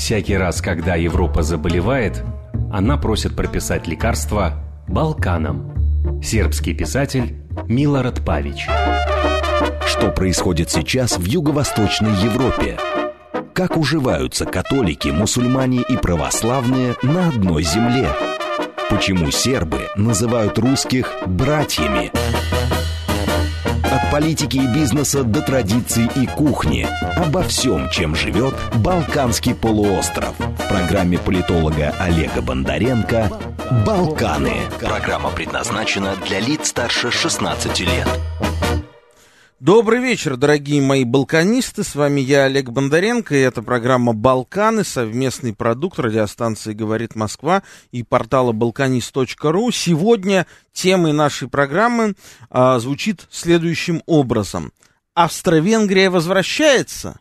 Всякий раз, когда Европа заболевает, она просит прописать лекарства Балканам. Сербский писатель Милорад Павич. Что происходит сейчас в Юго-Восточной Европе? Как уживаются католики, мусульмане и православные на одной земле? Почему сербы называют русских «братьями»? Политики и бизнеса до традиций и кухни. Обо всем, чем живет Балканский полуостров. В программе политолога Олега Бондаренко «Балканы». Программа предназначена для лиц старше 16 лет. Добрый вечер, дорогие мои балканисты. С вами я, Олег Бондаренко, и это программа «Балканы», совместный продукт радиостанции «Говорит Москва» и портала «Балканист.ру». Сегодня темой нашей программы а, звучит следующим образом. Австро-Венгрия возвращается?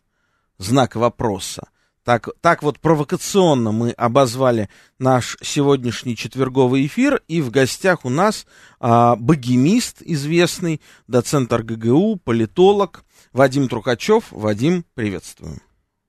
Знак вопроса. Так, так вот провокационно мы обозвали наш сегодняшний четверговый эфир, и в гостях у нас а, богемист известный, доцент РГГУ, политолог Вадим Трукачев. Вадим, приветствую.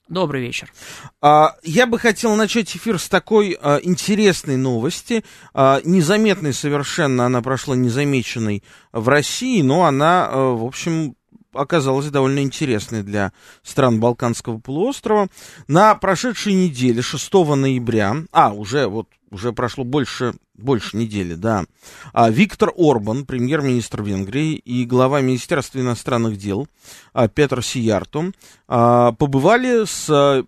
Добрый вечер. А, я бы хотел начать эфир с такой а, интересной новости. А, незаметной совершенно, она прошла незамеченной в России, но она, в общем, оказалась довольно интересной для стран Балканского полуострова. На прошедшей неделе, 6 ноября, а, уже вот уже прошло больше, больше недели, да, а, Виктор Орбан, премьер-министр Венгрии и глава Министерства иностранных дел а, Петр Сиярту а, побывали с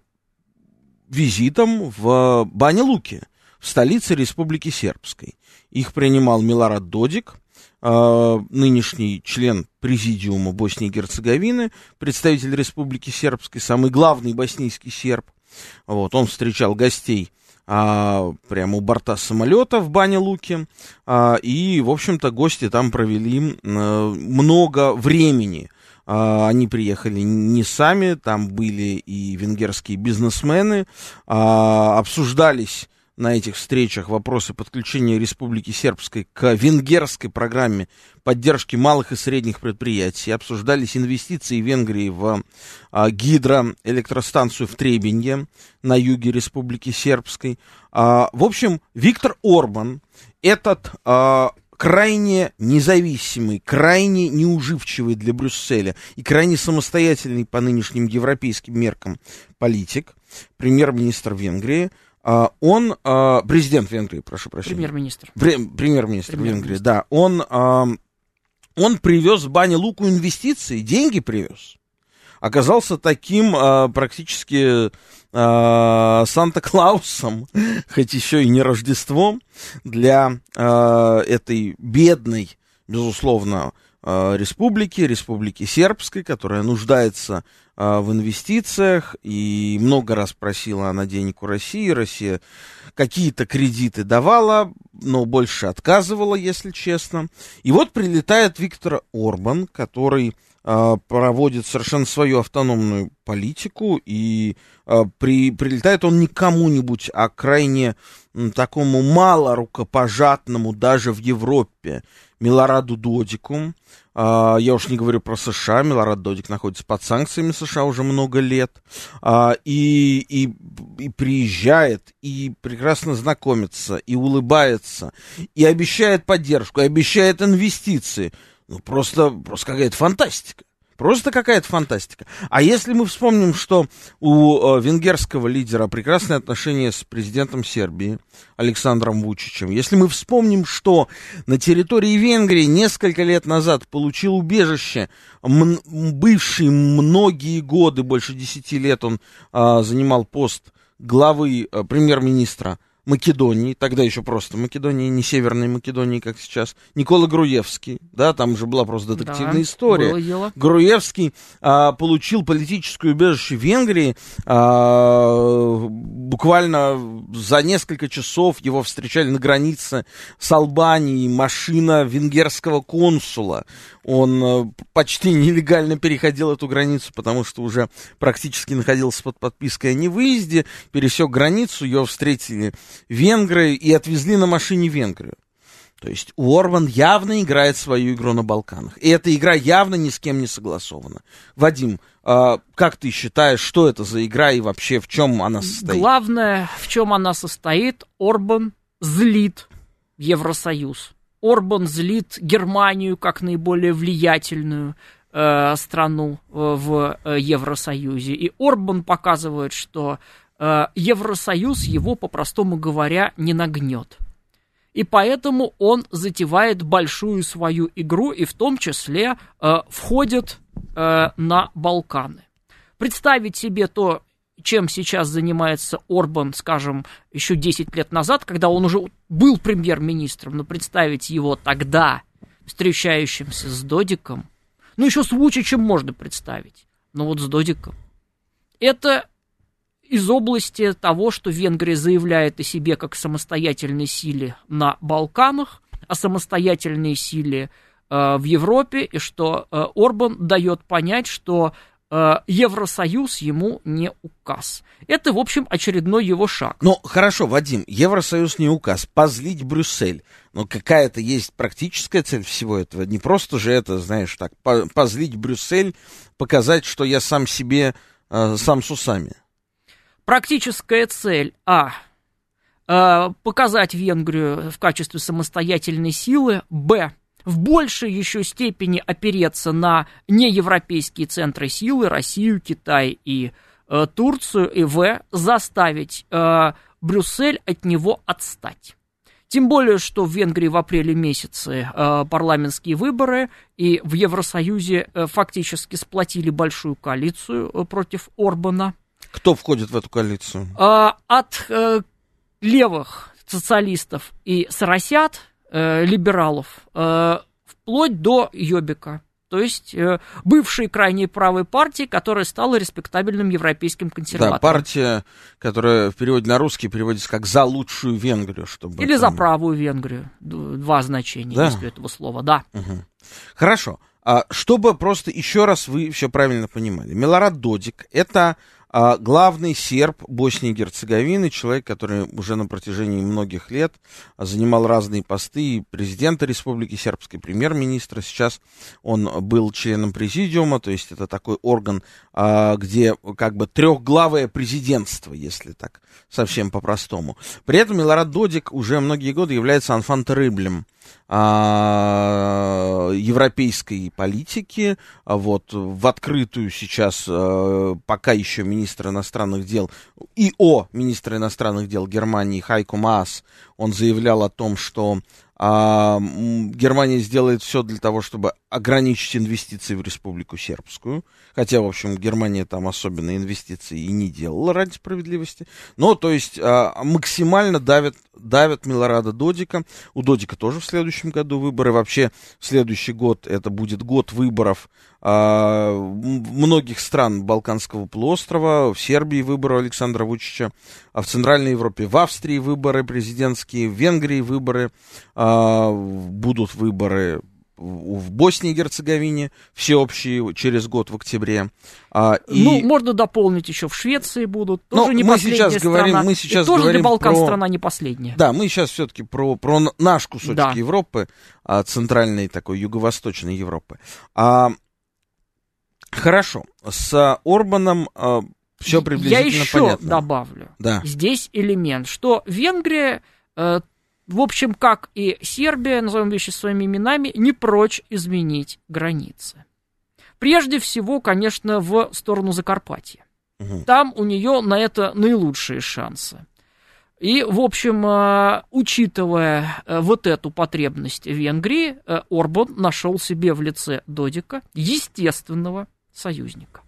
визитом в Бане-Луке, в столице Республики Сербской. Их принимал Милорад Додик, нынешний член президиума Боснии и Герцеговины, представитель Республики Сербской, самый главный боснийский серб. Вот, он встречал гостей а, прямо у борта самолета в Бане Луке. А, и, в общем-то, гости там провели а, много времени. А, они приехали не сами, там были и венгерские бизнесмены, а, обсуждались на этих встречах вопросы подключения Республики Сербской к венгерской программе поддержки малых и средних предприятий. Обсуждались инвестиции Венгрии в а, гидроэлектростанцию в Требенье на юге Республики Сербской. А, в общем, Виктор Орбан, этот а, крайне независимый, крайне неуживчивый для Брюсселя и крайне самостоятельный по нынешним европейским меркам политик, премьер-министр Венгрии, он, uh, президент Венгрии, прошу прощения. Премьер-министр. Премьер-министр Премьер Венгрии, да. Он, uh, он привез в Бане Луку инвестиции, деньги привез. Оказался таким практически Санта-Клаусом, хоть еще и не Рождеством, для этой бедной, безусловно, республики, республики сербской, которая нуждается а, в инвестициях и много раз просила она денег у России. Россия какие-то кредиты давала, но больше отказывала, если честно. И вот прилетает Виктор Орбан, который а, проводит совершенно свою автономную политику, и при, прилетает он не кому-нибудь, а крайне такому мало рукопожатному даже в Европе Милораду Додику, а, я уж не говорю про США, Милорад Додик находится под санкциями США уже много лет, а, и, и, и приезжает, и прекрасно знакомится, и улыбается, и обещает поддержку, и обещает инвестиции. Ну, просто, просто какая-то фантастика. Просто какая-то фантастика. А если мы вспомним, что у э, венгерского лидера прекрасные отношения с президентом Сербии Александром Вучичем, если мы вспомним, что на территории Венгрии несколько лет назад получил убежище бывший многие годы, больше десяти лет он э, занимал пост главы э, премьер-министра Македонии, тогда еще просто Македонии, не Северной Македонии, как сейчас, Никола Груевский, да, там же была просто детективная да, история. Груевский а, получил политическое убежище в Венгрии, а, буквально за несколько часов его встречали на границе с Албанией машина венгерского консула. Он а, почти нелегально переходил эту границу, потому что уже практически находился под подпиской о невыезде, пересек границу, ее встретили венгры и отвезли на машине Венгрию. То есть Орбан явно играет свою игру на Балканах. И эта игра явно ни с кем не согласована. Вадим, э, как ты считаешь, что это за игра и вообще в чем она состоит? Главное, в чем она состоит, Орбан злит Евросоюз. Орбан злит Германию как наиболее влиятельную э, страну э, в э, Евросоюзе. И Орбан показывает, что Евросоюз его, по-простому говоря, не нагнет. И поэтому он затевает большую свою игру и в том числе э, входит э, на Балканы. Представить себе то, чем сейчас занимается Орбан, скажем, еще 10 лет назад, когда он уже был премьер-министром, но представить его тогда, встречающимся с Додиком, ну еще с Вучичем можно представить, но вот с Додиком, это из области того, что Венгрия заявляет о себе как самостоятельной силе на Балканах, о самостоятельной силе э, в Европе, и что э, Орбан дает понять, что э, Евросоюз ему не указ. Это, в общем, очередной его шаг. Ну, хорошо, Вадим, Евросоюз не указ, позлить Брюссель. Но какая-то есть практическая цель всего этого. Не просто же это, знаешь, так, позлить Брюссель, показать, что я сам себе, э, сам с усами. Практическая цель А. Э, показать Венгрию в качестве самостоятельной силы. Б. В большей еще степени опереться на неевропейские центры силы, Россию, Китай и э, Турцию. И В. Заставить э, Брюссель от него отстать. Тем более, что в Венгрии в апреле месяце э, парламентские выборы, и в Евросоюзе э, фактически сплотили большую коалицию э, против Орбана. Кто входит в эту коалицию? А, от э, левых социалистов и соросят, э, либералов, э, вплоть до Йобика. То есть э, бывшей крайней правой партии, которая стала респектабельным европейским консерватором. Да, партия, которая в переводе на русский переводится как «за лучшую Венгрию». Чтобы Или там... «за правую Венгрию». Два значения да? есть у этого слова, да. Угу. Хорошо. А, чтобы просто еще раз вы все правильно понимали. Милорад Додик – это а главный серб Боснии и Герцеговины, человек, который уже на протяжении многих лет занимал разные посты президента Республики Сербской, премьер-министра. Сейчас он был членом президиума, то есть это такой орган, а, где как бы трехглавое президентство, если так совсем по-простому. При этом Милорад Додик уже многие годы является анфантерыблем а, европейской политики. А вот в открытую сейчас а, пока еще министр иностранных дел и о министр иностранных дел Германии Хайко Маас, он заявлял о том, что а, Германия сделает все для того, чтобы ограничить инвестиции в Республику Сербскую. Хотя, в общем, Германия там особенно инвестиции и не делала ради справедливости. Но, то есть, а, максимально давят, давят Милорада Додика. У Додика тоже в следующем году выборы. Вообще, следующий год это будет год выборов а, многих стран Балканского полуострова. В Сербии выборы Александра Вучича, а в Центральной Европе, в Австрии выборы президентские, в Венгрии выборы. А, будут выборы в Боснии и Герцеговине всеобщие через год в октябре. А, и... Ну, можно дополнить еще в Швеции будут. Тоже Но не мы сейчас страна. говорим, мы сейчас и тоже говорим для Балкан про... страна не последняя. Да, мы сейчас все-таки про, про наш кусочек да. Европы, а, центральной такой юго-восточной Европы. А, хорошо, с Орбаном а, все приблизительно Я еще понятно. добавлю. Да. Здесь элемент, что Венгрия э, в общем, как и Сербия, назовем вещи своими именами, не прочь изменить границы. Прежде всего, конечно, в сторону Закарпатья. Угу. Там у нее на это наилучшие шансы. И, в общем, э, учитывая э, вот эту потребность Венгрии, э, Орбан нашел себе в лице Додика естественного союзника.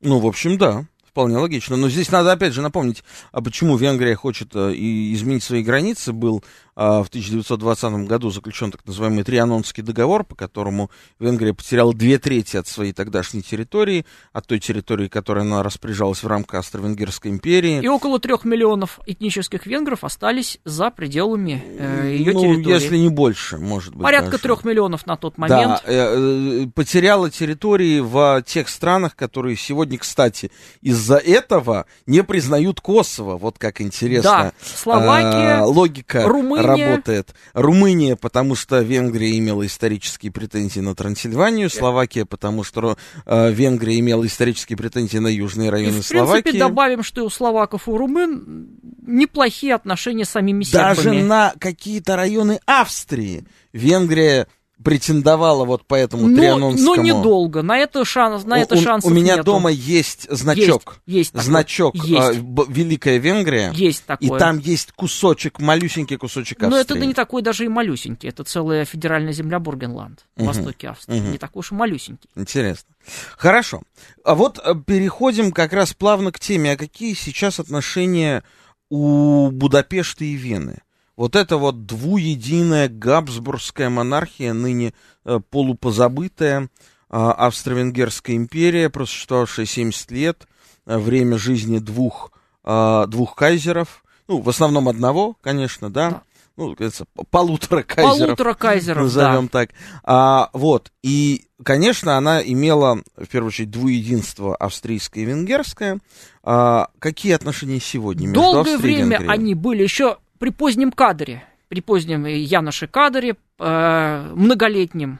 Ну, в общем, да. Вполне логично. Но здесь надо опять же напомнить, а почему Венгрия хочет э, изменить свои границы. Был в 1920 году заключен так называемый Трианонский договор, по которому Венгрия потеряла две трети от своей тогдашней территории, от той территории, которой она распоряжалась в рамках Австро-Венгерской империи. И около трех миллионов этнических венгров остались за пределами э, ее ну, территории. если не больше, может быть. Порядка трех миллионов на тот момент. Да, э, э, потеряла территории в тех странах, которые сегодня, кстати, из-за этого не признают Косово. Вот как интересно. Да, Словакия, э, логика Румыния, работает. Румыния, потому что Венгрия имела исторические претензии на Трансильванию, Словакия, потому что э, Венгрия имела исторические претензии на южные районы и, в Словакии. принципе, добавим, что и у словаков и у румын неплохие отношения с самими Даже сербами. на какие-то районы Австрии Венгрия претендовала вот по этому но, трианонскому. но недолго. На это шанс, на У- это у, шансов у меня нету. дома есть значок. Есть, есть значок Есть. э, Б- Великая Венгрия. Есть И такое. там есть кусочек, малюсенький кусочек Но это Австрии. не такой даже и малюсенький. Это целая федеральная земля Бургенланд в Мгм. востоке Австрии. Мгм. Не такой уж и малюсенький. Интересно. Хорошо. А вот э, переходим как раз плавно к теме. А какие сейчас отношения у Будапешта и Вены? Вот это вот двуединая Габсбургская монархия, ныне э, полупозабытая, э, Австро-Венгерская империя, просуществовавшая 70 лет, э, время жизни двух, э, двух кайзеров, ну, в основном одного, конечно, да, Да. ну, говорится, полутора кайзеров Полутора кайзеров, назовем да. так. А, вот, и, конечно, она имела, в первую очередь, двуединство австрийское и венгерское. А, какие отношения сегодня между Долгое Австрией и время Венгрией? они были еще при позднем кадре, при позднем Яноше кадре, э, многолетнем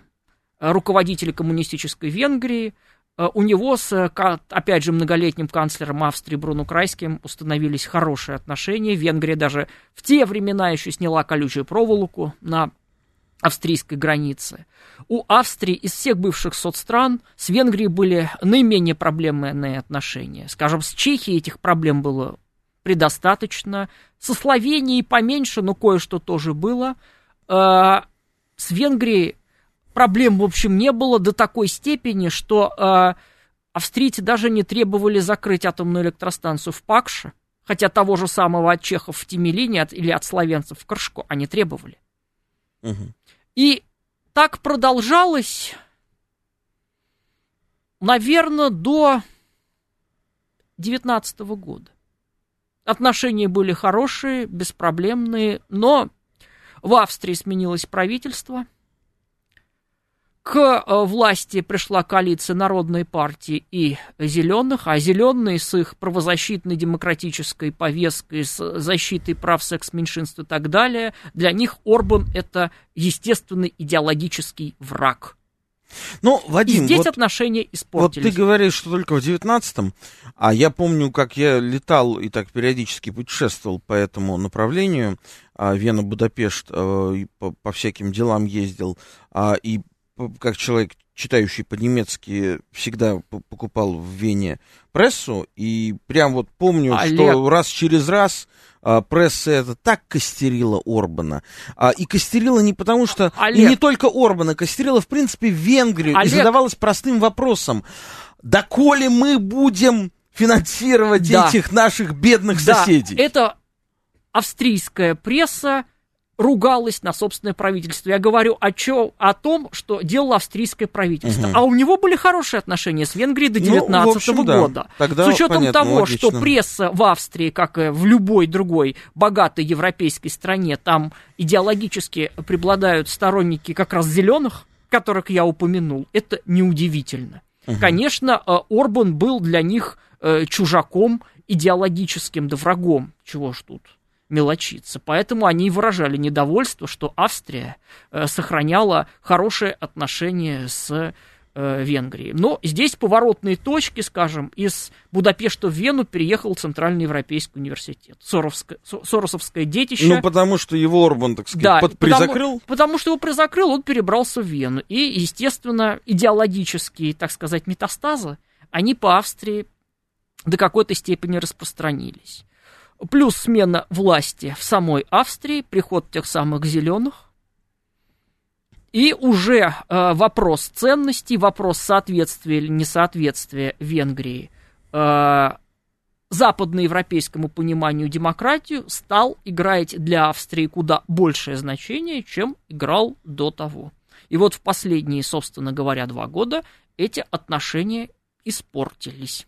э, руководителе коммунистической Венгрии. Э, У него с, э, опять же, многолетним канцлером Австрии Бруно Крайским установились хорошие отношения. Венгрия даже в те времена еще сняла колючую проволоку на австрийской границе. У Австрии из всех бывших соцстран с Венгрией были наименее проблемные отношения. Скажем, с Чехией этих проблем было предостаточно. Со Словенией поменьше, но кое-что тоже было. Э, С Венгрией проблем, в общем, не было до такой степени, что э, австрийцы даже не требовали закрыть атомную электростанцию в Пакше, хотя того же самого от чехов в Тимилине от- или от словенцев в Крышко они требовали. Мгм. И так продолжалось, наверное, до 19 года. Отношения были хорошие, беспроблемные, но в Австрии сменилось правительство. К э, власти пришла коалиция Народной партии и Зеленых, а Зеленые с их правозащитной демократической повесткой, с защитой прав секс-меньшинств и так далее, для них Орбан это естественный идеологический враг. Ну, И Вадим, здесь вот, отношения вот испортились. ты говоришь, что только в 19-м, а я помню, как я летал и так периодически путешествовал по этому направлению, а, Вена-Будапешт, а, и по, по всяким делам ездил, а, и как человек, читающий по-немецки, всегда покупал в Вене прессу, и прям вот помню, Олег. что раз через раз а, пресса это так костерила Орбана. А, и костерила не потому, что... И Олег. не только Орбана, костерила, в принципе, Венгрию. И Олег. задавалась простым вопросом. Доколе мы будем финансировать Да. этих наших бедных Да, соседей? это австрийская пресса ругалась на собственное правительство. Я говорю о, чё, о том, что делало австрийское правительство. Мгм. А у него были хорошие отношения с Венгрией до Ну, 19 в общем, да. года. Тогда с учетом понятно, того, логично. что пресса в Австрии, как и в любой другой богатой европейской стране, там идеологически преобладают сторонники как раз зеленых, которых я упомянул, это неудивительно. Конечно, э, Орбан был для них э, чужаком, идеологическим, да врагом. Чего ж тут мелочиться. Поэтому они и выражали недовольство, что Австрия э, сохраняла хорошие отношения с э, Венгрией. Но здесь поворотные точки, скажем, из Будапешта в Вену переехал Центральный Европейский университет. Соровское, Со- Соросовское детище. Ну, потому что его Орбан, так сказать, Да, под- потому- призакрыл. Потому, что его призакрыл, он перебрался в Вену. И, естественно, идеологические, так сказать, метастазы, они по Австрии до какой-то степени распространились. Плюс смена власти в самой Австрии, приход тех самых зеленых. И уже э, вопрос ценностей, вопрос соответствия или несоответствия Венгрии э, западноевропейскому пониманию демократию стал играть для Австрии куда большее значение, чем играл до того. И вот в последние, собственно говоря, два года эти отношения испортились.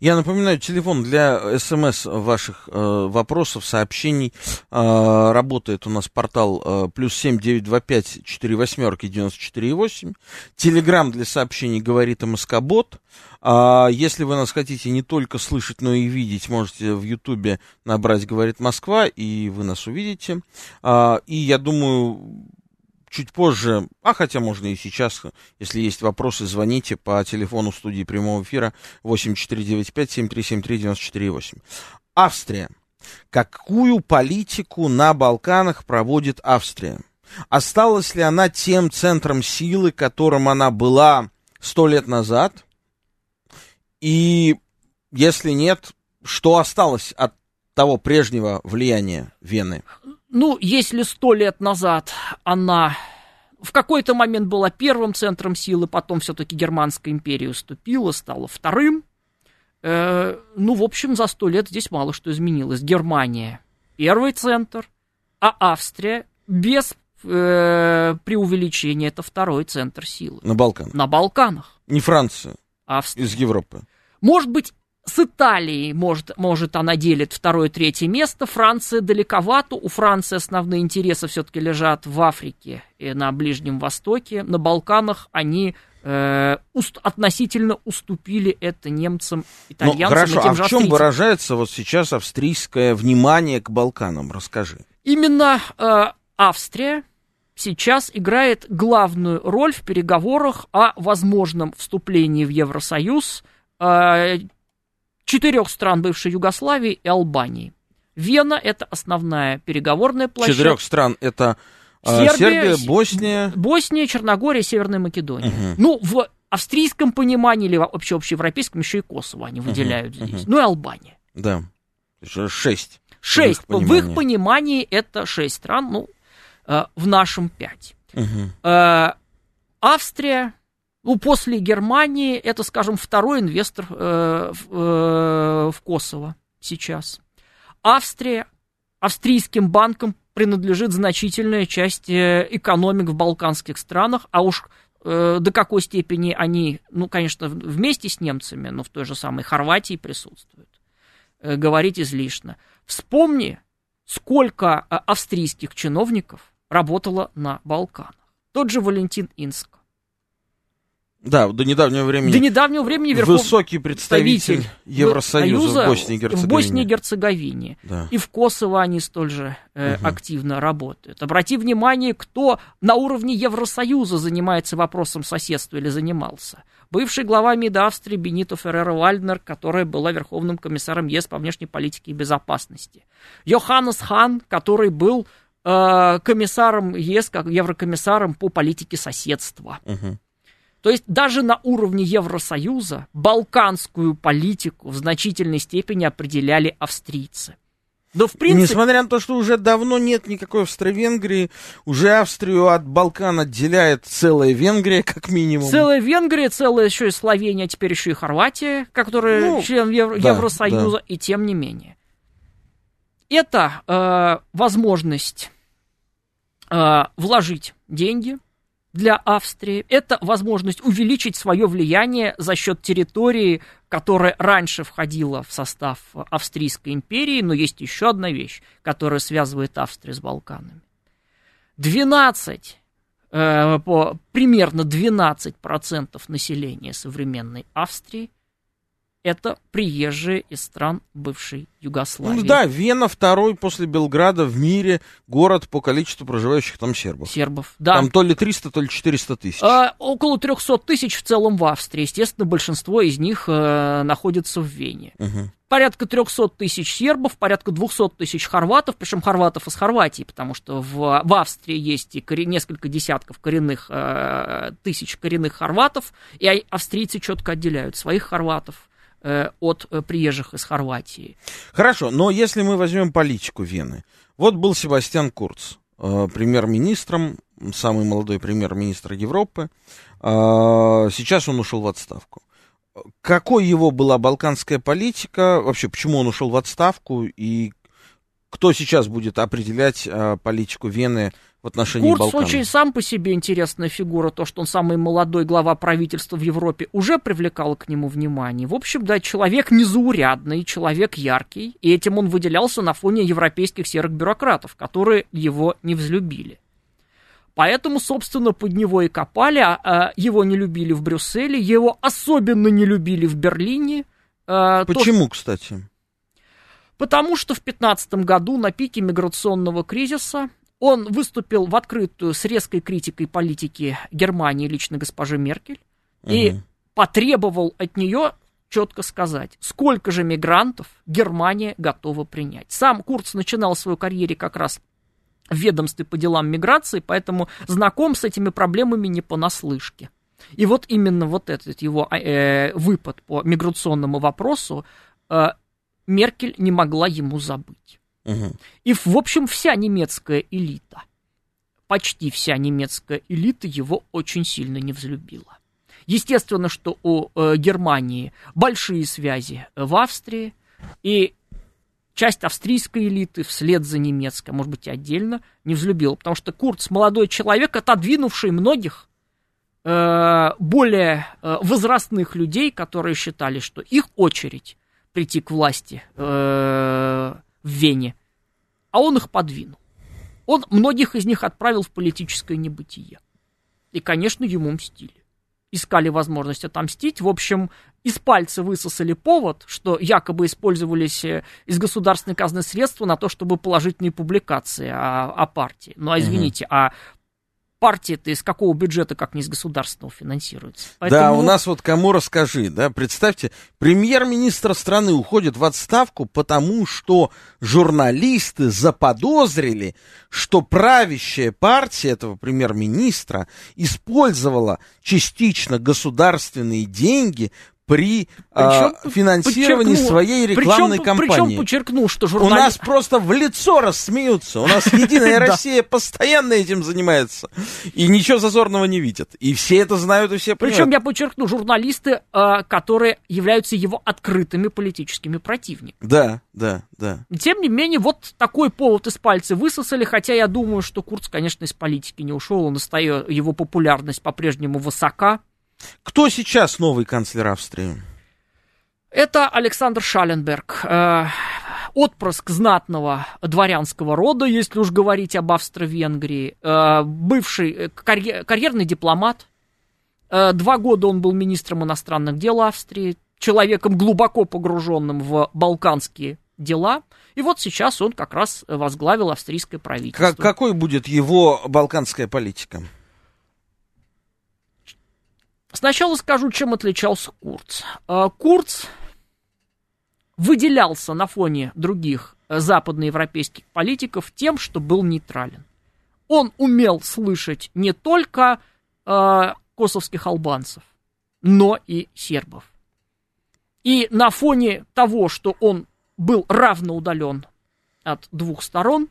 Я напоминаю, телефон для смс ваших э, вопросов, сообщений. Э, работает у нас портал э, плюс семь девять два пять четыре восьмерки девяносто четыре восемь. Телеграмм для сообщений говорит МСК-бот. А если вы нас хотите не только слышать, но и видеть, можете в Ютубе набрать «Говорит Москва», и вы нас увидите. А, и я думаю, чуть позже, а хотя можно и сейчас, если есть вопросы, звоните по телефону студии прямого эфира 8495-7373-94-8. Австрия. Какую политику на Балканах проводит Австрия? Осталась ли она тем центром силы, которым она была сто лет назад? И если нет, что осталось от того прежнего влияния Вены? Ну, если сто лет назад она в какой-то момент была первым центром силы, потом все-таки Германская империя уступила, стала вторым. Э, ну, в общем, за сто лет здесь мало что изменилось. Германия первый центр, а Австрия без э, преувеличения это второй центр силы. На Балканах. На Балканах. Не Франция. Австрия. Из Европы. Может быть, с Италией может, может она делит второе-третье место. Франция далековато. У Франции основные интересы все-таки лежат в Африке и на Ближнем Востоке. На Балканах они э, уст, относительно уступили это немцам, итальянцам. Ну, хорошо, а в чем выражается вот сейчас австрийское внимание к Балканам? Расскажи. Именно э, Австрия сейчас играет главную роль в переговорах о возможном вступлении в Евросоюз э, четырех стран бывшей Югославии и Албании. Вена – это основная переговорная площадка. Четырех стран – это Сербия, Сербия, Босния... Босния, Черногория, Северная Македония. Угу. Ну, в австрийском понимании или вообще общеевропейском еще и Косово они выделяют угу, здесь. Угу. Ну и Албания. Да. Шесть. Шесть. В их, в их понимании это шесть стран, ну, э, в нашем пять. Угу. Австрия, ну, после Германии это, скажем, второй инвестор э, в, э, в Косово сейчас. Австрия, австрийским банкам принадлежит значительная часть э, экономик в балканских странах, а уж э, до какой степени они, ну, конечно, вместе с немцами, но в той же самой Хорватии присутствуют, э, говорить излишне. Вспомни, сколько э, австрийских чиновников работало на Балканах. Тот же Валентин Инск да, до недавнего времени. До недавнего времени Верхов... высокий представитель Евросоюза в Боснии и Герцеговине. В Боснии и Герцеговине. Да. И в Косово они столь же э, угу. активно работают. Обрати внимание, кто на уровне Евросоюза занимается вопросом соседства или занимался. Бывший глава МИД Австрии Бенито Феррера Вальднер, которая была верховным комиссаром ЕС по внешней политике и безопасности. Йоханнес Хан, который был э, комиссаром ЕС, как еврокомиссаром по политике соседства. Угу. То есть даже на уровне Евросоюза балканскую политику в значительной степени определяли австрийцы. Но в принципе... Несмотря на то, что уже давно нет никакой Австро-Венгрии, уже Австрию от Балкан отделяет целая Венгрия, как минимум. Целая Венгрия, целая еще и Словения, а теперь еще и Хорватия, которая ну, член Евро- да, Евросоюза, да. и тем не менее. Это э, возможность э, вложить деньги для Австрии. Это возможность увеличить свое влияние за счет территории, которая раньше входила в состав Австрийской империи, но есть еще одна вещь, которая связывает Австрию с Балканами. 12, э, по, примерно 12% населения современной Австрии это приезжие из стран бывшей Югославии. Ну да, Вена второй после Белграда в мире город по количеству проживающих там сербов. Сербов, да. Там то ли 300, то ли 400 тысяч. А, около 300 тысяч в целом в Австрии. Естественно, большинство из них э, находится в Вене. Угу. Порядка 300 тысяч сербов, порядка 200 тысяч хорватов, причем хорватов из Хорватии, потому что в, в Австрии есть и корен, несколько десятков коренных, э, тысяч коренных хорватов, и австрийцы четко отделяют своих хорватов Э, от э, приезжих из Хорватии. Хорошо, но если мы возьмем политику Вены, вот был Себастьян Курц, э, премьер-министром, самый молодой премьер-министр Европы, сейчас он ушел в отставку. Какой его была балканская политика, вообще почему он ушел в отставку и кто сейчас будет определять политику Вены в отношении Курц Балкан. очень сам по себе интересная фигура, то, что он самый молодой глава правительства в Европе, уже привлекало к нему внимание. В общем, да, человек незаурядный, человек яркий, и этим он выделялся на фоне европейских серых бюрократов, которые его не взлюбили. Поэтому, собственно, под него и копали, а, а его не любили в Брюсселе, его особенно не любили в Берлине. А, Почему, то, кстати? Потому что в 2015 году на пике миграционного кризиса он выступил в открытую с резкой критикой политики Германии лично госпожи Меркель угу. и потребовал от нее четко сказать, сколько же мигрантов Германия готова принять. Сам Курц начинал свою карьеру как раз в ведомстве по делам миграции, поэтому знаком с этими проблемами не понаслышке. И вот именно вот этот его э, выпад по миграционному вопросу э, Меркель не могла ему забыть. Угу. И, в общем, вся немецкая элита, почти вся немецкая элита его очень сильно не взлюбила. Естественно, что у э, Германии большие связи в Австрии, и часть австрийской элиты вслед за немецкой, может быть, и отдельно, не взлюбила, потому что Курц молодой человек, отодвинувший многих э, более э, возрастных людей, которые считали, что их очередь прийти к власти э, в Вене, а он их подвинул. Он многих из них отправил в политическое небытие. И, конечно, ему мстили искали возможность отомстить. В общем, из пальца высосали повод, что якобы использовались э, из государственной казны средства на то, чтобы положительные публикации о, о партии. Ну, а извините, угу. а партия-то из какого бюджета, как не из государственного, финансируется? Поэтому... Да, у нас вот кому расскажи, да, представьте, премьер-министр страны уходит в отставку, потому что журналисты заподозрили, что правящая партия этого премьер-министра использовала частично государственные деньги при причем, а, финансировании своей рекламной причем, кампании. Причем подчеркнул, что журналист... У нас просто в лицо рассмеются. У нас Единая Россия постоянно этим занимается. И ничего зазорного не видят. И все это знают, и все понимают. Причем я подчеркну, журналисты, а, которые являются его открытыми политическими противниками. Да, да, да. Тем не менее, вот такой повод из пальца высосали, хотя я думаю, что Курц, конечно, из политики не ушел, он остается, его популярность по-прежнему высока. Кто сейчас новый канцлер Австрии? Это Александр Шаленберг, э, отпрыск знатного дворянского рода, если уж говорить об Австро-Венгрии, э, бывший э, карьер, карьерный дипломат. Два года он был министром иностранных дел Австрии, человеком глубоко погруженным в балканские дела. И вот сейчас он как раз возглавил австрийское правительство. Как, какой будет его балканская политика? Сначала скажу, чем отличался Курц. Э, Курц выделялся на фоне других э, западноевропейских политиков тем, что был нейтрален. Он умел слышать не только э, косовских албанцев, но и сербов. И на фоне того, что он был равно удален от двух сторон,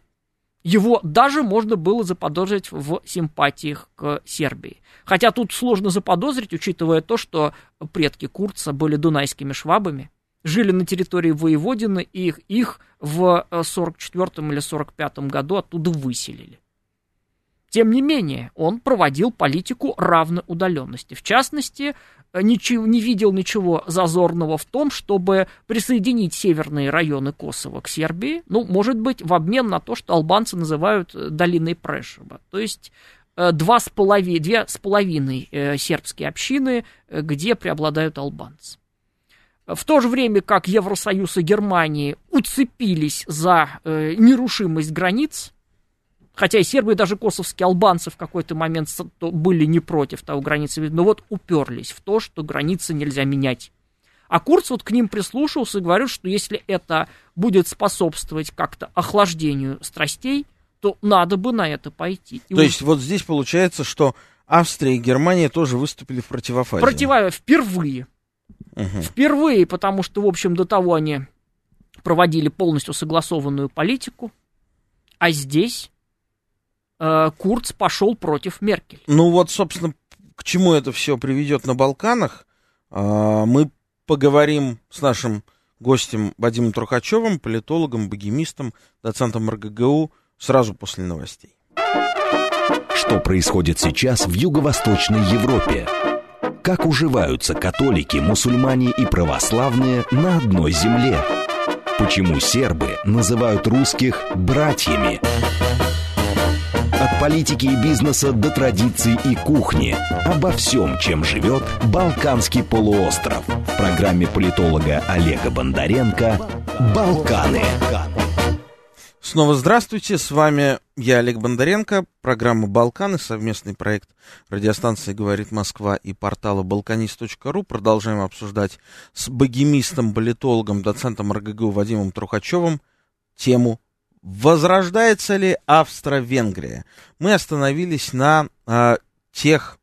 его даже можно было заподозрить в симпатиях к Сербии. Хотя тут сложно заподозрить, учитывая то, что предки Курца были дунайскими швабами, жили на территории Воеводины, и их, их в 44 или 45 году оттуда выселили. Тем не менее, он проводил политику равной удаленности. В частности, ничего, не видел ничего зазорного в том, чтобы присоединить северные районы Косово к Сербии, ну, может быть, в обмен на то, что албанцы называют э, долиной Прешева. То есть э, два с половиной, две с половиной э, сербские общины, где преобладают албанцы. В то же время, как Евросоюз и Германия уцепились за нерушимость границ, Хотя и сербы, и даже косовские албанцы в какой-то момент были не против того границы, но вот уперлись в то, что границы нельзя менять. А Курц вот к ним прислушался и говорит, что если это будет способствовать как-то охлаждению страстей, то надо бы на это пойти. И то есть вот здесь получается, что Австрия и Германия тоже выступили в противофазе. Противофазе впервые. Угу. Впервые, потому что, в общем, до того они проводили полностью согласованную политику, а здесь э, Курц пошел против Меркель. Ну вот, собственно, к чему это все приведет на Балканах, э, мы поговорим с нашим гостем Вадимом Трухачевым, политологом, богемистом, доцентом РГГУ, сразу после новостей. Что происходит сейчас в Юго-Восточной Европе? Как уживаются католики, мусульмане и православные на одной земле? Почему сербы называют русских «братьями»? От политики и бизнеса до традиций и кухни. Обо всем, чем живет Балканский полуостров. В программе политолога Олега Бондаренко «Балканы». Снова здравствуйте, с вами я, Олег Бондаренко, программа «Балканы», совместный проект радиостанции «Говорит Москва» и портала «Балканист.ру». Продолжаем обсуждать с богемистом, политологом, доцентом РГГУ Вадимом Трухачевым тему «Возрождается ли Австро-Венгрия?». Мы остановились на а, тех,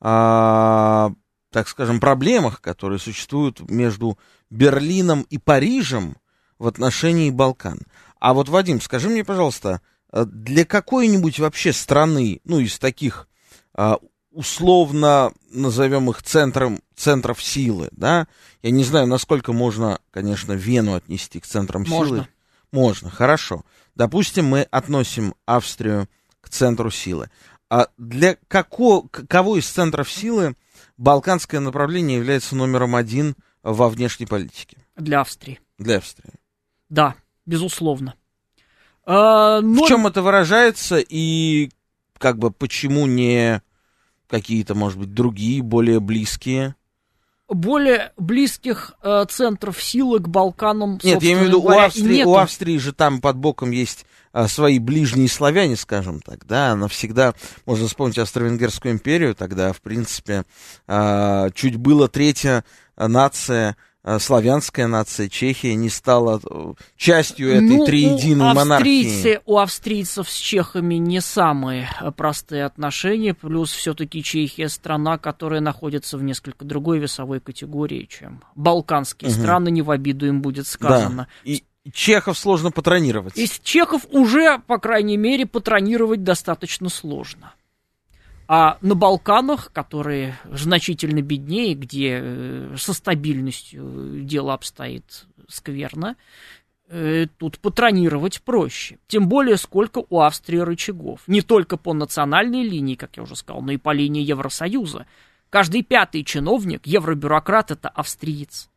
а, так скажем, проблемах, которые существуют между Берлином и Парижем в отношении Балкан – а вот, Вадим, скажи мне, пожалуйста, э, для какой-нибудь вообще страны, ну, из таких а, условно назовем их центром, центров силы, да? Я не знаю, насколько можно, конечно, Вену отнести к центрам можно. силы. Можно, хорошо. Допустим, мы относим Австрию к центру силы. А для какого, кого из центров силы балканское направление является номером один во внешней политике? Для Австрии. Для Австрии. Да, безусловно. А, но... В чем это выражается и как бы почему не какие-то, может быть, другие, более близкие? Более близких э, центров силы к Балканам. Нет, я имею в виду, у Австрии, у Австрии же там под боком есть э, свои ближние славяне, скажем так, да, она всегда, можно вспомнить Австро-Венгерскую империю, тогда, в принципе, э, чуть было третья нация славянская нация Чехия не стала э, частью этой ну, триединой у монархии. У австрийцев с чехами не самые э, простые отношения, плюс все-таки Чехия страна, которая находится в несколько другой весовой категории, чем балканские угу. страны, не в обиду им будет сказано. Да. И чехов сложно патронировать. Из чехов уже, по крайней мере, патронировать достаточно сложно. А на Балканах, которые значительно беднее, где э, со стабильностью дело обстоит скверно, э, тут патронировать проще. Тем более, сколько у Австрии рычагов. Не только по национальной линии, как я уже сказал, но и по линии Евросоюза. Каждый пятый чиновник, евробюрократ, это австриец.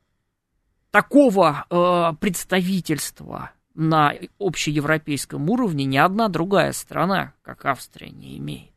Такого э, представительства на общеевропейском уровне ни одна другая страна, как Австрия, не имеет.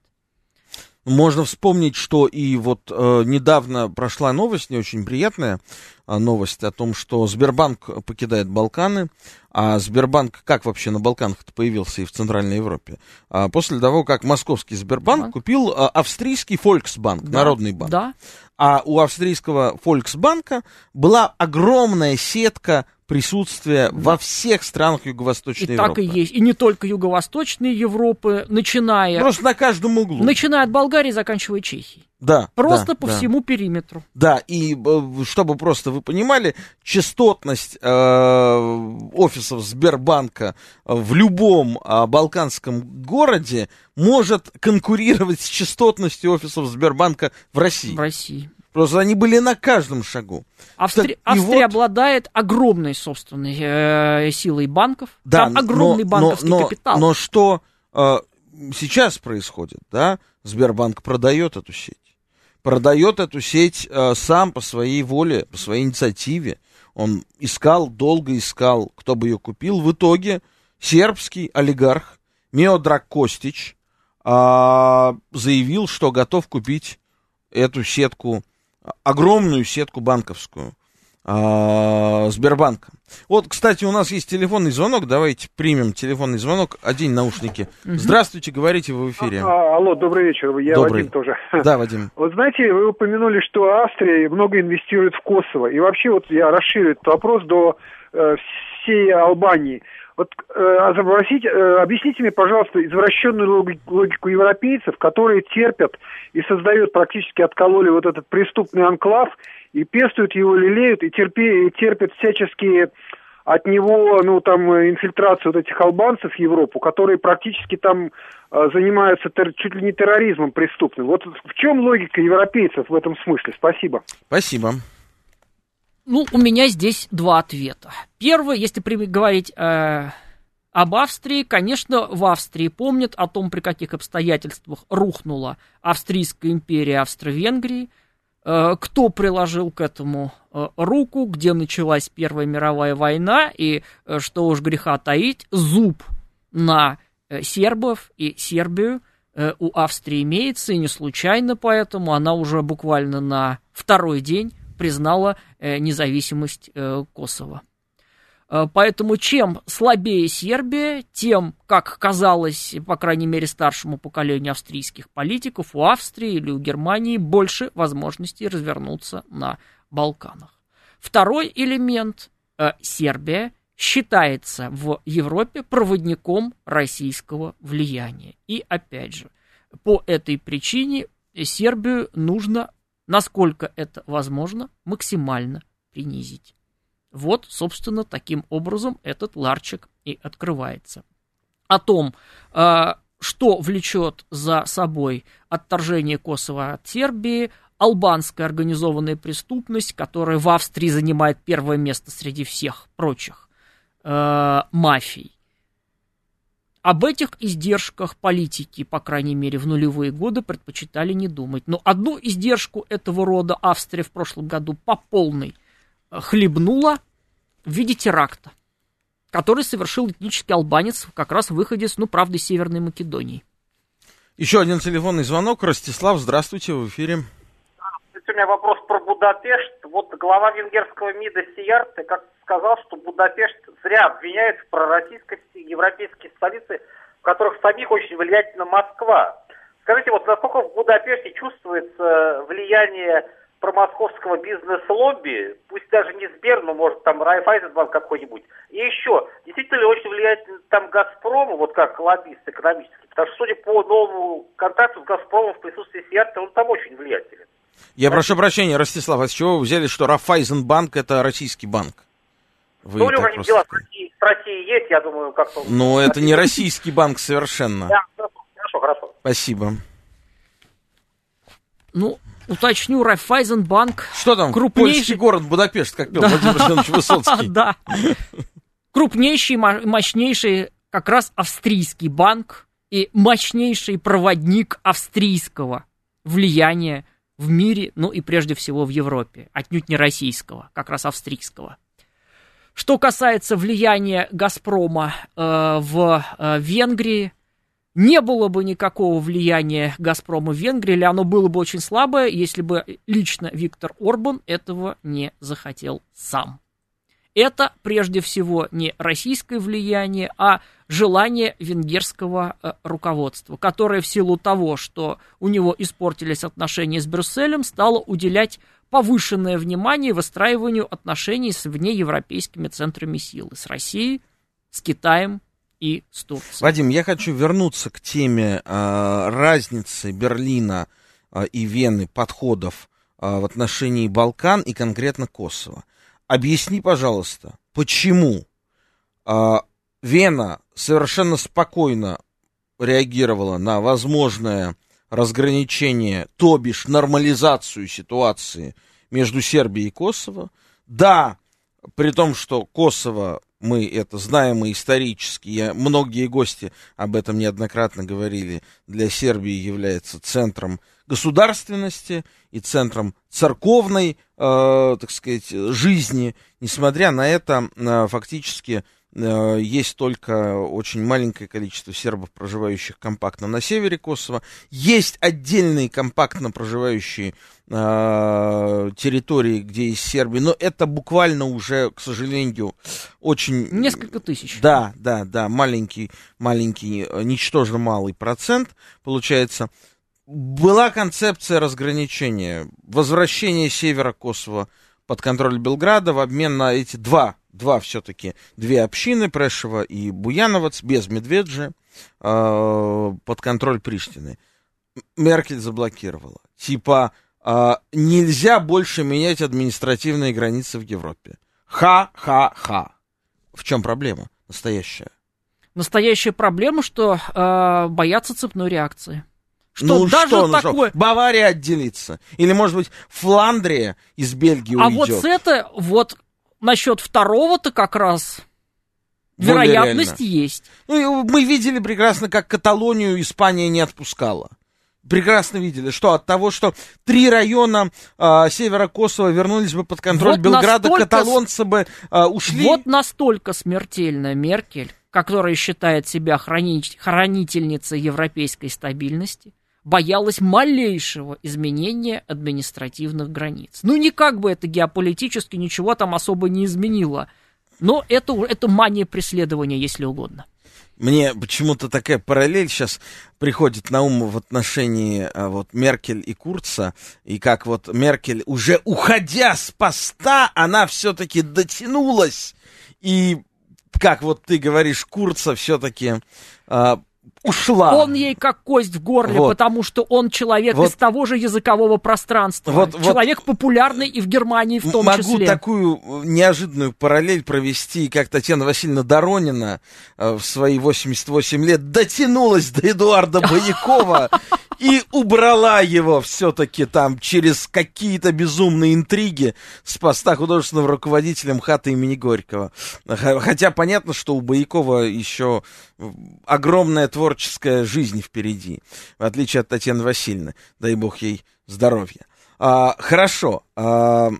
Можно вспомнить, что и вот э, недавно прошла новость, не очень приятная э, новость о том, что Сбербанк покидает Балканы. А Сбербанк как вообще на Балканах появился и в Центральной Европе? А после того, как московский Сбербанк Банк? купил э, австрийский Фольксбанк, да, народный банк. Да. А у австрийского Фольксбанка была огромная сетка присутствие во всех странах Юго-Восточной и Европы. так и есть. И не только Юго-Восточной Европы, начиная... Просто на каждом углу. Начиная от Болгарии, заканчивая Чехией. Да. Просто да, по да. всему периметру. Да, и э, чтобы просто вы понимали, частотность э, офисов Сбербанка в любом э, балканском городе может конкурировать с частотностью офисов Сбербанка в России. В России. Просто они были на каждом шагу. Австри... Так, Австрия вот... обладает огромной собственной э, силой банков. Да, Там огромный но, банковский но, капитал. Но что э, сейчас происходит, да? Сбербанк продает эту сеть. Продает эту сеть э, сам по своей воле, по своей инициативе. Он искал, долго искал, кто бы ее купил. В итоге сербский олигарх Меодрак Костич э, заявил, что готов купить эту сетку огромную сетку банковскую а, Сбербанка. Вот, кстати, у нас есть телефонный звонок. Давайте примем телефонный звонок. Одень наушники. Здравствуйте, говорите вы в эфире. А, алло, добрый вечер. Я добрый. Вадим тоже. Да, Вадим. Вот знаете, вы упомянули, что Австрия много инвестирует в Косово. И вообще, вот я расширю этот вопрос до э, всей Албании. Вот э, э, объясните мне, пожалуйста, извращенную логику, европейцев, которые терпят и создают, практически откололи вот этот преступный анклав, и пестуют его, лелеют, и, терпи, и терпят всяческие от него, ну, там, инфильтрацию вот этих албанцев в Европу, которые практически там э, занимаются тер, чуть ли не терроризмом преступным. Вот в чем логика европейцев в этом смысле? Спасибо. Спасибо. Ну, у меня здесь два ответа. Первый, если говорить э, об Австрии, конечно, в Австрии помнят о том, при каких обстоятельствах рухнула Австрийская империя Австро-Венгрии, э, кто приложил к этому э, руку, где началась Первая мировая война, и, э, что уж греха таить, зуб на сербов и Сербию у Австрии имеется, и не случайно поэтому она уже буквально на второй день признала независимость Косово. Э, поэтому чем слабее Сербия, тем, как казалось, по крайней мере, старшему поколению австрийских политиков, у Австрии или у Германии больше возможностей развернуться на Балканах. Второй элемент э, – Сербия считается в Европе проводником российского влияния. И опять же, по этой причине Сербию нужно, насколько это возможно, максимально принизить. Вот, собственно, таким образом этот ларчик и открывается. О том, а, что влечет за собой отторжение Косово от Сербии, албанская организованная преступность, которая в Австрии занимает первое место среди всех прочих э, мафий. Об этих издержках политики, по крайней мере, в нулевые годы предпочитали не думать. Но одну издержку этого рода Австрия в прошлом году по полной хлебнула в виде теракта, который совершил этнический албанец как раз выходец, ну, правда, из Северной Македонии. Еще один телефонный звонок. Ростислав, здравствуйте, в эфире. У меня вопрос про Будапешт. Вот глава венгерского МИДа Сиярте как сказал, что Будапешт зря обвиняет в пророссийскости европейские столицы, в которых самих очень влиятельна Москва. Скажите, вот насколько в Будапеште чувствуется влияние промосковского бизнес-лобби, пусть даже не Сбер, но может там Райфайзенбанк какой-нибудь. И еще, действительно очень влияет там Газпром, вот как лоббист экономический, потому что, судя по новому контракту с Газпромом в присутствии Сиарта, он там очень влиятелен. Я прошу прощения, Ростислав, а с чего вы взяли, что Райфайзенбанк это российский банк? Вы ну, у него просто... дела с Россией, с Россией есть, я думаю, как-то... Но это не российский банк совершенно. Да, хорошо, хорошо. Спасибо. Ну, уточню, Райфайзенбанк... Что там? Крупнейший... Польский город Будапешт, как пел Владимир Семенович Высоцкий. Да. Крупнейший, мощнейший как раз австрийский банк и мощнейший проводник австрийского влияния в мире, ну и прежде всего в Европе, отнюдь не российского, как раз австрийского. Что касается влияния Газпрома э, в э, Венгрии, не было бы никакого влияния «Газпрома» в Венгрии, или оно было бы очень слабое, если бы лично Виктор Орбан этого не захотел сам. Это прежде всего не российское влияние, а желание венгерского э, руководства, которое в силу того, что у него испортились отношения с Брюсселем, стало уделять повышенное внимание выстраиванию отношений с внеевропейскими центрами силы, с Россией, с Китаем и с Турцией. Вадим, я хочу вернуться к теме э, разницы Берлина э, и Вены подходов э, в отношении Балкан и конкретно Косово. Объясни, пожалуйста, почему э, Вена совершенно спокойно реагировала на возможное разграничение, то бишь нормализацию ситуации между Сербией и Косово. Да, при том, что Косово мы это знаем и исторически, я, многие гости об этом неоднократно говорили, для Сербии является центром государственности и центром церковной, э, так сказать, жизни. Несмотря на это, э, фактически есть только очень маленькое количество сербов, проживающих компактно на севере Косово. Есть отдельные компактно проживающие э, территории, где есть Сербия, но это буквально уже, к сожалению, очень... Несколько тысяч. Да, да, да, маленький, маленький, э, ничтожно малый процент получается. Была концепция разграничения, возвращения севера Косово под контроль Белграда в обмен на эти два два все-таки, две общины, Прешева и Буяновец, без Медведжи, э, под контроль Приштины. Меркель заблокировала. Типа, э, нельзя больше менять административные границы в Европе. Ха-ха-ха. В чем проблема настоящая? Настоящая проблема, что э, боятся цепной реакции. Что ну даже что, ну такое... Что? Бавария отделится. Или, может быть, Фландрия из Бельгии а уйдет. А вот это, вот насчет второго-то как раз Более Вероятность реально. есть. Ну, мы видели прекрасно, как Каталонию Испания не отпускала. Прекрасно видели, что от того, что три района а, севера Косово вернулись бы под контроль Вот Белграда, настолько с- каталонцы бы а, ушли. Вот настолько смертельно Меркель, которая считает себя храни- хранительницей европейской стабильности, боялась малейшего изменения административных границ. Ну, никак бы это геополитически ничего там особо не изменило. Но это, это мания преследования, если угодно. Мне почему-то такая параллель сейчас приходит на ум в отношении а, вот Меркель и Курца, и как вот Меркель, уже уходя с поста, она все-таки дотянулась, и как вот ты говоришь, Курца все-таки ушла. Он ей как кость в горле, Вот. потому что он человек Вот. из того же языкового пространства. Вот- вот. человек популярный и в Германии в том Могу числе. такую э, неожиданную параллель провести, как Татьяна Васильевна Доронина э, в свои 88 лет дотянулась до Эдуарда Боякова и убрала его все-таки там через какие-то безумные интриги с поста художественного руководителя МХАТа имени Горького. Хотя понятно, что у Боякова еще э, огромная творческая жизнь впереди, в отличие от Татьяны Васильевны. Дай бог ей здоровья. А, хорошо. а,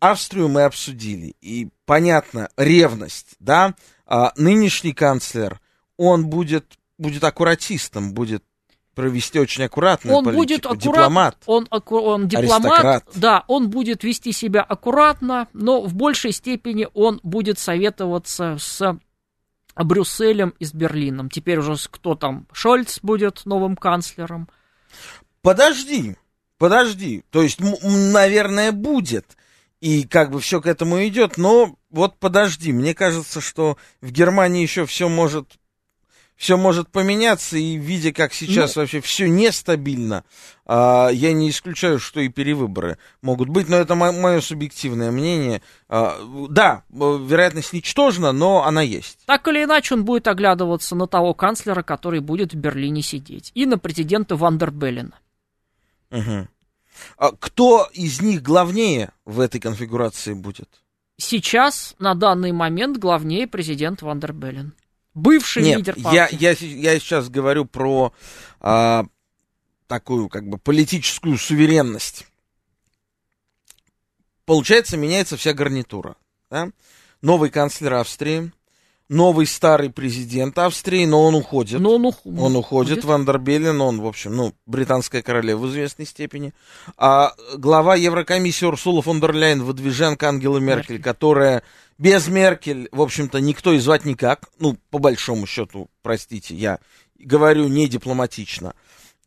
Австрию мы обсудили. И понятно, ревность, да? А, нынешний канцлер, он будет, будет аккуратистом, будет провести очень аккуратную он будет политику. аккурат, Дипломат. Он, акку- он дипломат, Аристократ. да, он будет вести себя аккуратно, но в большей степени он будет советоваться с Брюсселем и с Берлином. Теперь уже кто там? Шольц будет новым канцлером. Подожди, подожди. То есть, наверное, будет. И как бы все к этому идет, но вот подожди, мне кажется, что в Германии еще все может все может поменяться, и видя, как сейчас вообще все нестабильно, а, я не исключаю, что и перевыборы могут быть, но это мое субъективное мнение. А, да, э, вероятность ничтожна, но она есть. Так или иначе, он будет оглядываться на того канцлера, который будет в Берлине сидеть, и на президента Вандербеллена. Мгм. А кто из них главнее в этой конфигурации будет? Сейчас, на данный момент, главнее президент Вандербеллен. Бывший Нет, лидер я, партии. я, се- я сейчас говорю про а, такую как бы политическую суверенность. Получается, меняется вся гарнитура. да? Новый канцлер Австрии, новый старый президент Австрии, но он уходит. Но он, ух- Он уходит, Вандербеллен, он, в общем, ну, британская королева в известной степени. А глава Еврокомиссии Урсула фон дер Ляйен, выдвиженка Ангелы Меркель, Меркель. которая без Меркель, в общем-то, никто и звать никак. Ну, по большому счету, простите, я говорю не дипломатично.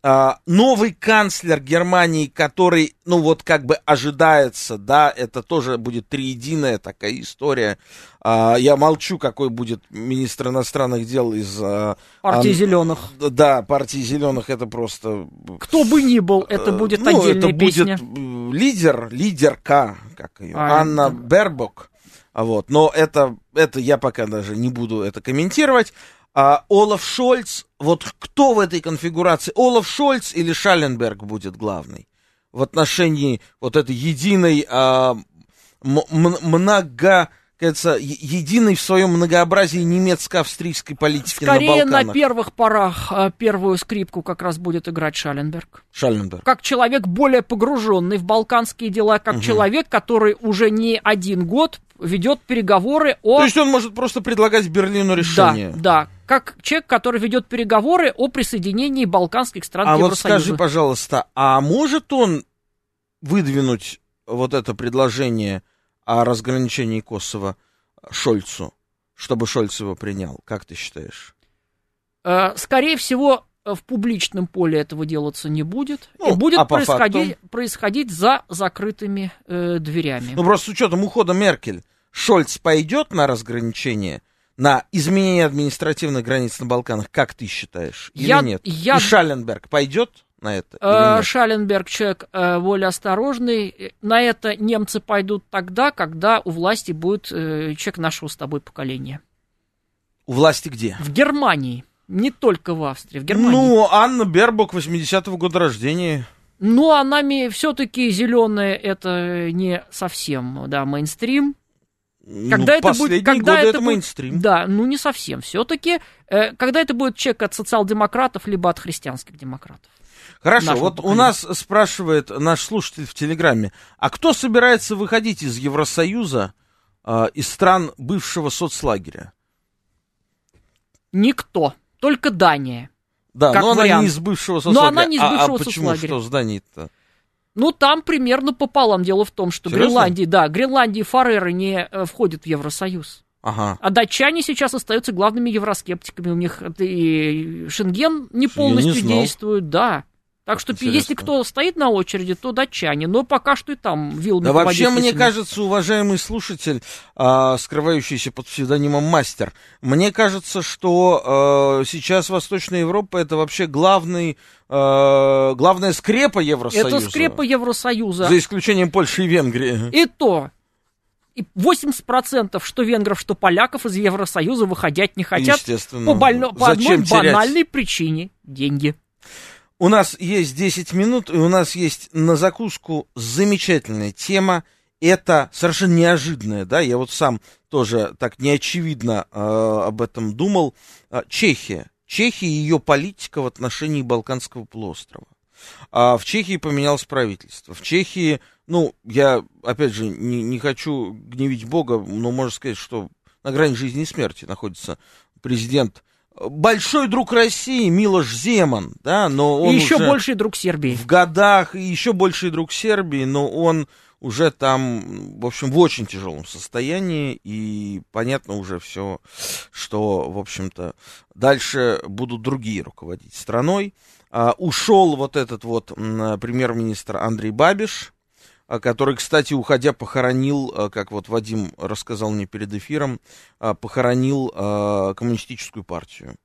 А, новый канцлер Германии, который, ну вот как бы ожидается, да, это тоже будет триединая такая история. А, я молчу, какой будет министр иностранных дел из... а, партии Ан- зеленых. Да, партии зеленых это просто... Кто бы ни был, это э, будет ну, отдельная это песня. будет лидер, лидерка, как ее, А, Анна да. Бербок. А Вот, но это, это я пока даже не буду это комментировать. А Олаф Шольц, вот кто в этой конфигурации, Олаф Шольц или Шалленберг будет главный в отношении вот этой единой, а, много, кажется, единой в своем многообразии немецко-австрийской политики Скорее на на, Балканах? первых порах э, первую скрипку как раз будет играть Шаленберг. Шалленберг. Как человек более погруженный в балканские дела, как человек, который уже не один год ведет переговоры о... То есть он может просто предлагать Берлину да, решение. да, как человек, который ведет переговоры о присоединении балканских стран А к вот Евросоюзу. скажи, пожалуйста, а может он выдвинуть вот это предложение о разграничении Косово Шольцу, чтобы Шольц его принял? Как ты считаешь? Э, Скорее всего, в публичном поле этого делаться не будет. Ну, и будет а происходить, происходить за закрытыми э, дверями. Ну, просто с учетом ухода Меркель, Шольц пойдет на разграничение, на изменение административных границ на Балканах, как ты считаешь? Или Я- нет? я- И Шалленберг пойдет на это? Э? Шаленберг человек более осторожный. Э, На это немцы пойдут тогда, когда у власти будет э, человек нашего с тобой поколения. У власти где? В Германии. Не только в Австрии, в Германии. Ну, Анна Бербок, 80-го года рождения. Ну, а нами все-таки зеленые это не совсем, да, мейнстрим. Ну, Когда это последние будет, когда годы это, это будет, мейнстрим. да, ну не совсем. Все-таки, э, когда это будет чек от социал-демократов либо от христианских демократов. Хорошо, вот у поколения. нас спрашивает наш слушатель в Телеграме, а кто собирается выходить из Евросоюза, а, из стран бывшего соцлагеря? Никто, только Дания. Да, Как но она вариант. не из бывшего Но соцлагеря. она не из А- бывшего а, почему? соцлагеря. Что с Данией-то? Ну, там примерно пополам. Дело в том, что Серьезно? Гренландия, да, Гренландия и Фареры не э, входят в Евросоюз. Ага. А датчане сейчас остаются главными евроскептиками. У них это и Шенген не полностью не действует, да. Так что Интересно. если кто стоит на очереди, то датчане. Но пока что и там вилами Да вообще, мне не кажется, уважаемый слушатель, а, скрывающийся под псевдонимом Мастер, мне кажется, что а, сейчас Восточная Европа это вообще главный, а, главная скрепа Евросоюза. Это скрепа Евросоюза. За исключением Польши и Венгрии. И то. И 80% что венгров, что поляков из Евросоюза выходять не хотят Естественно. по, больно- по одной терять? банальной причине – деньги. У нас есть 10 минут, и у нас есть на закуску замечательная тема. Это совершенно неожиданная, да, я вот сам тоже так неочевидно э, об этом думал. А, Чехия. Чехия и ее политика в отношении Балканского полуострова. А в Чехии поменялось правительство. В Чехии, ну, я, опять же, не, не хочу гневить Бога, но можно сказать, что на грани жизни и смерти находится президент большой друг России Милош Земан, да, но он и еще уже больший друг Сербии. в годах, и еще больший друг Сербии, но он уже там, в общем, в очень тяжелом состоянии, и понятно уже все, что, в общем-то, дальше будут другие руководить страной. А, ушел вот этот вот премьер-министр Андрей Бабиш, который, кстати, уходя, похоронил, а, как вот Вадим рассказал мне перед эфиром, а, похоронил а, коммунистическую партию.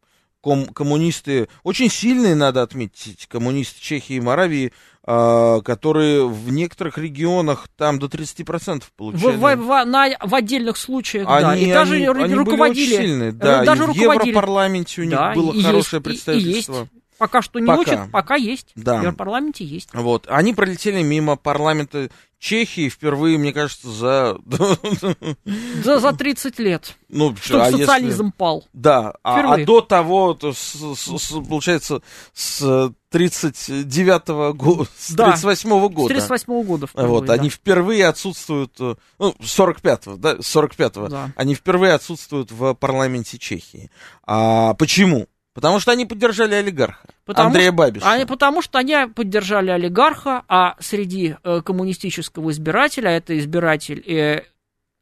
Ком- коммунисты, очень сильные, надо отметить, коммунисты Чехии и Моравии, а, которые в некоторых регионах там до 30% В, получали. в- в- на- в отдельных случаях, да. Они, И даже они, ру- они руководили. были очень сильные, э, да, даже и в руководили. Европарламенте у них Да, было и есть, хорошее и- и представительство. есть. Пока что не Пока. очень, пока есть. Да. В Европарламенте есть. Вот, они пролетели мимо парламента Чехии впервые, мне кажется, за... За, за 30 лет. Ну, Чтобы а если- социализм пал. Да, а, а до того, то с- с- с- получается, с 39-го года, с Да. 38-го С года. 38 года впервые, Вот, да. они впервые отсутствуют, э, ну, 45-го, да, 45-го, Да. они впервые отсутствуют в парламенте Чехии. А почему? Потому что они поддержали олигарха, Потому Андрея Бабиша. Они, потому что они поддержали олигарха, а среди э, коммунистического избирателя, а это избиратель, э,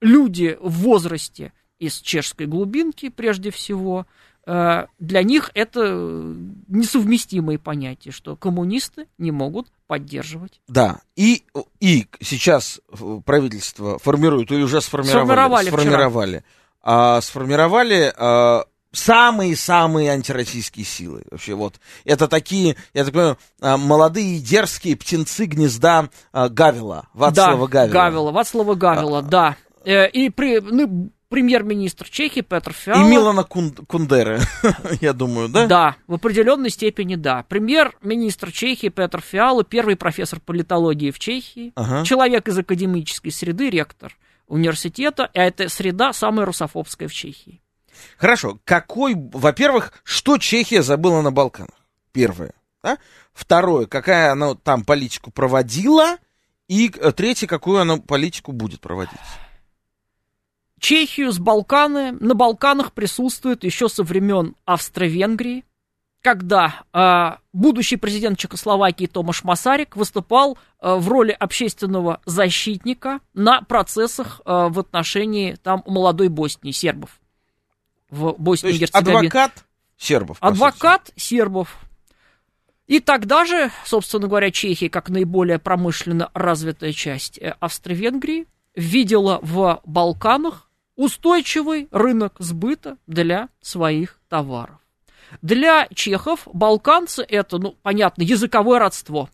люди в возрасте из чешской глубинки, прежде всего, э, для них это э, несовместимые понятия, что коммунисты не могут поддерживать. Да, и, и сейчас э, правительство формирует, или уже сформировали, Сформировали вчера. сформировали, а, сформировали а, самые-самые антироссийские силы. Вообще вот, это такие, я так понимаю, а, молодые дерзкие птенцы гнезда а, Гавила, Вацлава да, Гавила. Гавила, Вацлава Гавила, да. Э, и при, ну, премьер-министр Чехии Петр И Фиала. Милана Кун- Кундеры, я думаю, да? Да, в определенной степени да. Премьер-министр Чехии Петр Фиала, первый профессор политологии в Чехии, Ага. человек из академической среды, ректор университета, а эта среда самая русофобская в Чехии. Хорошо, какой, во-первых, что Чехия забыла на Балканах? Первое. Да? Второе, какая она там политику проводила? И э, третье, какую она политику будет проводить? Чехию с Балканы, на Балканах присутствует еще со времен Австро-Венгрии, когда э, будущий президент Чехословакии Томаш Масарик выступал э, в роли общественного защитника на процессах э, в отношении там молодой Боснии, сербов. В Боснии и Герцеговине. адвокат сербов. Адвокат сербов. И тогда же, собственно говоря, Чехия, как наиболее промышленно развитая часть э, Австро-Венгрии, видела в Балканах устойчивый рынок сбыта для своих товаров. Для чехов балканцы это, ну, понятно, языковое родство.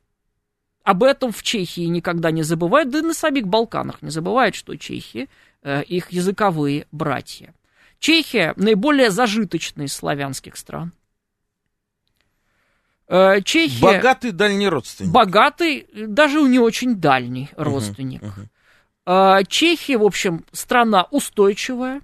Об этом в Чехии никогда не забывают, да и на самих Балканах не забывают, что чехи э, их языковые братья. Чехия наиболее зажиточная из славянских стран. Э. Чехия Богатый дальний родственник. богатый, даже не очень дальний родственник. мгм. Э, Чехия, в общем, страна устойчивая,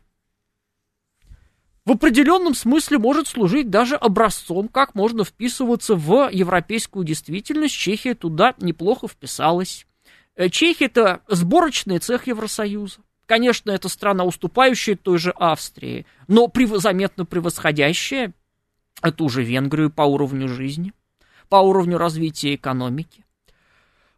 в определенном смысле может служить даже образцом, как можно вписываться в европейскую действительность. Чехия туда неплохо вписалась. Э, Чехия – это сборочный цех Евросоюза. Конечно, это страна, уступающая той же Австрии, но заметно превосходящая эту же Венгрию по уровню жизни, по уровню развития экономики.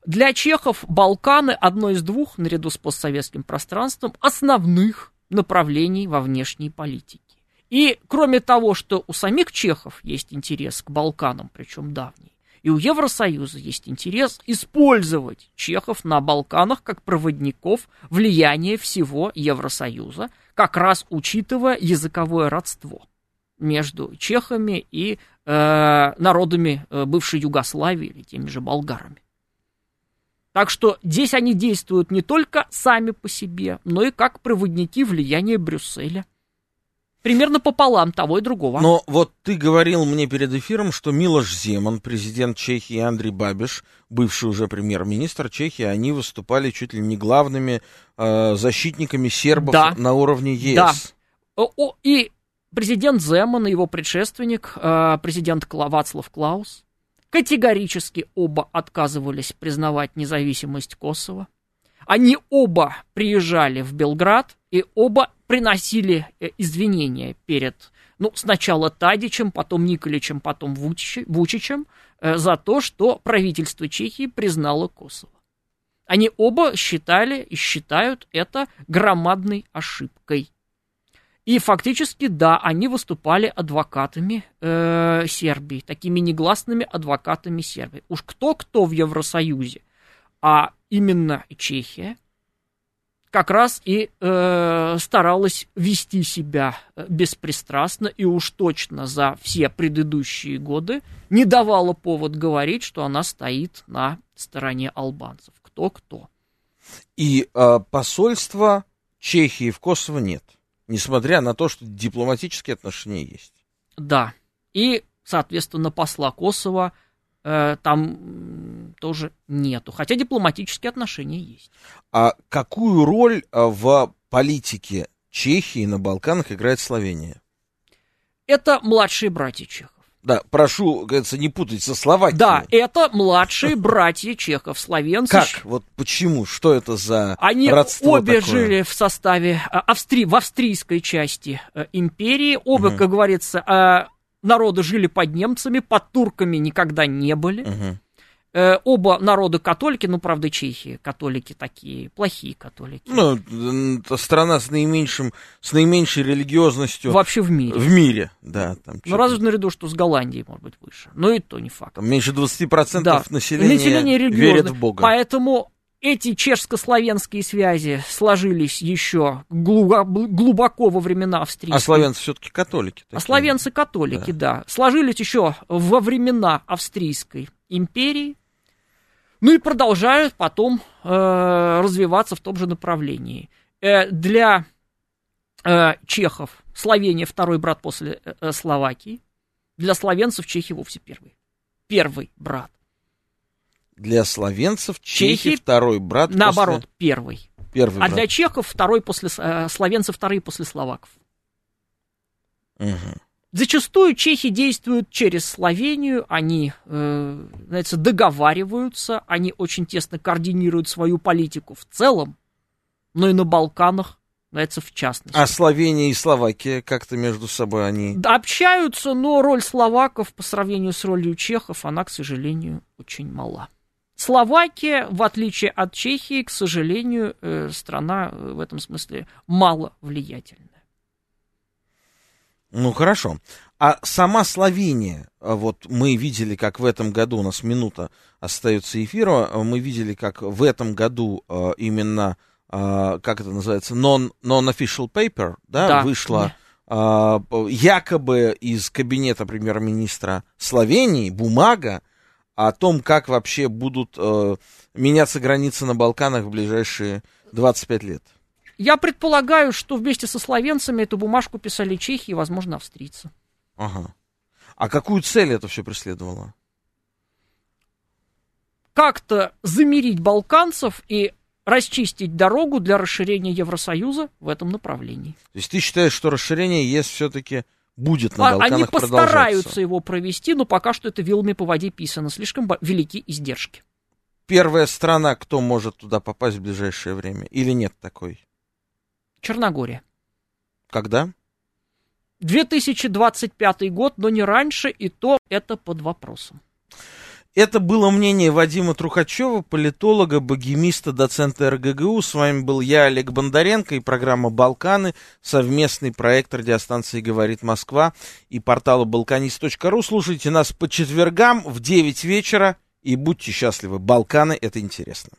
Для чехов Балканы одно из двух, наряду с постсоветским пространством, основных направлений во внешней политике. И кроме того, что у самих чехов есть интерес к Балканам, причем давний, и у Евросоюза есть интерес использовать чехов на Балканах как проводников влияния всего Евросоюза, как раз учитывая языковое родство между чехами и э, народами э, бывшей Югославии или теми же болгарами. Так что здесь они действуют не только сами по себе, но и как проводники влияния Брюсселя – примерно пополам того и другого. Но вот ты говорил мне перед эфиром, что Милош Земан, президент Чехии, и Андрей Бабиш, бывший уже премьер-министр Чехии, они выступали чуть ли не главными э, защитниками сербов да. на уровне ЕС. Да. О, и президент Земан и его предшественник, э, президент Вацлав Клаус, категорически оба отказывались признавать независимость Косово. Они оба приезжали в Белград и оба приносили э, извинения перед, ну, сначала Тадичем, потом Николичем, потом Вучичем э, за то, что правительство Чехии признало Косово. Они оба считали и считают это громадной ошибкой. И фактически, да, они выступали адвокатами э, Сербии, такими негласными адвокатами Сербии. Уж кто-кто в Евросоюзе, а именно Чехия как раз и э, старалась вести себя э, беспристрастно и уж точно за все предыдущие годы не давала повод говорить, что она стоит на стороне албанцев. Кто-кто. И э, посольства Чехии в Косово нет, несмотря на то, что дипломатические отношения есть. Да. И, соответственно, посла Косово Э, там тоже нету. Хотя дипломатические отношения есть. А какую роль э, в политике Чехии на Балканах играет Словения? Это младшие братья Чехов. Да, прошу, кажется, не путать со Словакией. Да, это младшие братья чехов, словенцы. Как? Вот почему? Что это за Они родство обе такое? жили в составе э, Австри... в австрийской части империи. Оба, угу. как говорится, народы жили под немцами, под турками никогда не были. Угу. Э, оба народа католики, ну, правда, чехи католики такие, плохие католики. Ну, страна с наименьшим, с наименьшей религиозностью. Вообще в мире. В мире, да. Там ну, разве наряду, что с Голландией, может быть, выше. Но и то не факт. Там меньше 20% да. населения, население верит в Бога. Поэтому эти чешско-славянские связи сложились еще глубоко во времена Австрии. А славянцы все-таки католики. Такие. А славянцы католики, да. да. Сложились еще во времена Австрийской империи. Ну и продолжают потом э, развиваться в том же направлении. Э, для э, чехов Словения второй брат после э, Словакии. Для словенцев Чехия вовсе первый. Первый брат. Для словенцев Чехи, второй брат Наоборот, после... первый. Первый а брат. для чехов второй после... Э, словенцев вторые после словаков. Угу. Зачастую чехи действуют через Словению, они, э, знаете, договариваются, они очень тесно координируют свою политику в целом, но и на Балканах, знаете, в частности. А Словения и Словакия как-то между собой они... Общаются, но роль словаков по сравнению с ролью чехов, она, к сожалению, очень мала. Словакия, в отличие от Чехии, к сожалению, э, страна э, в этом смысле мало влиятельная. Ну хорошо. А сама Словения, э, вот мы видели, как в этом году, у нас минута остается эфира, мы видели, как в этом году именно, как это называется, non, non-official paper, да, да. вышла да. якобы из кабинета премьер-министра Словении бумага, о том, как вообще будут э, меняться границы на Балканах в ближайшие 25 лет. Я предполагаю, что вместе со словенцами эту бумажку писали чехи и, возможно, австрийцы. Ага. А какую цель это все преследовало? Как-то замерить балканцев и расчистить дорогу для расширения Евросоюза в этом направлении. То есть ты считаешь, что расширение ЕС все-таки будет на А- Балканах Они постараются его провести, но пока что это вилами по воде писано. Слишком велики издержки. Первая страна, кто может туда попасть в ближайшее время? Или нет такой? Черногория. Когда? 2025 год, но не раньше, и то это под вопросом. Это было мнение Вадима Трухачева, политолога, богемиста, доцента РГГУ. С вами был я, Олег Бондаренко, и программа «Балканы», совместный проект радиостанции «Говорит Москва» и портала «Балканист.ру». Слушайте нас по четвергам в 9 вечера и будьте счастливы. Балканы — это интересно.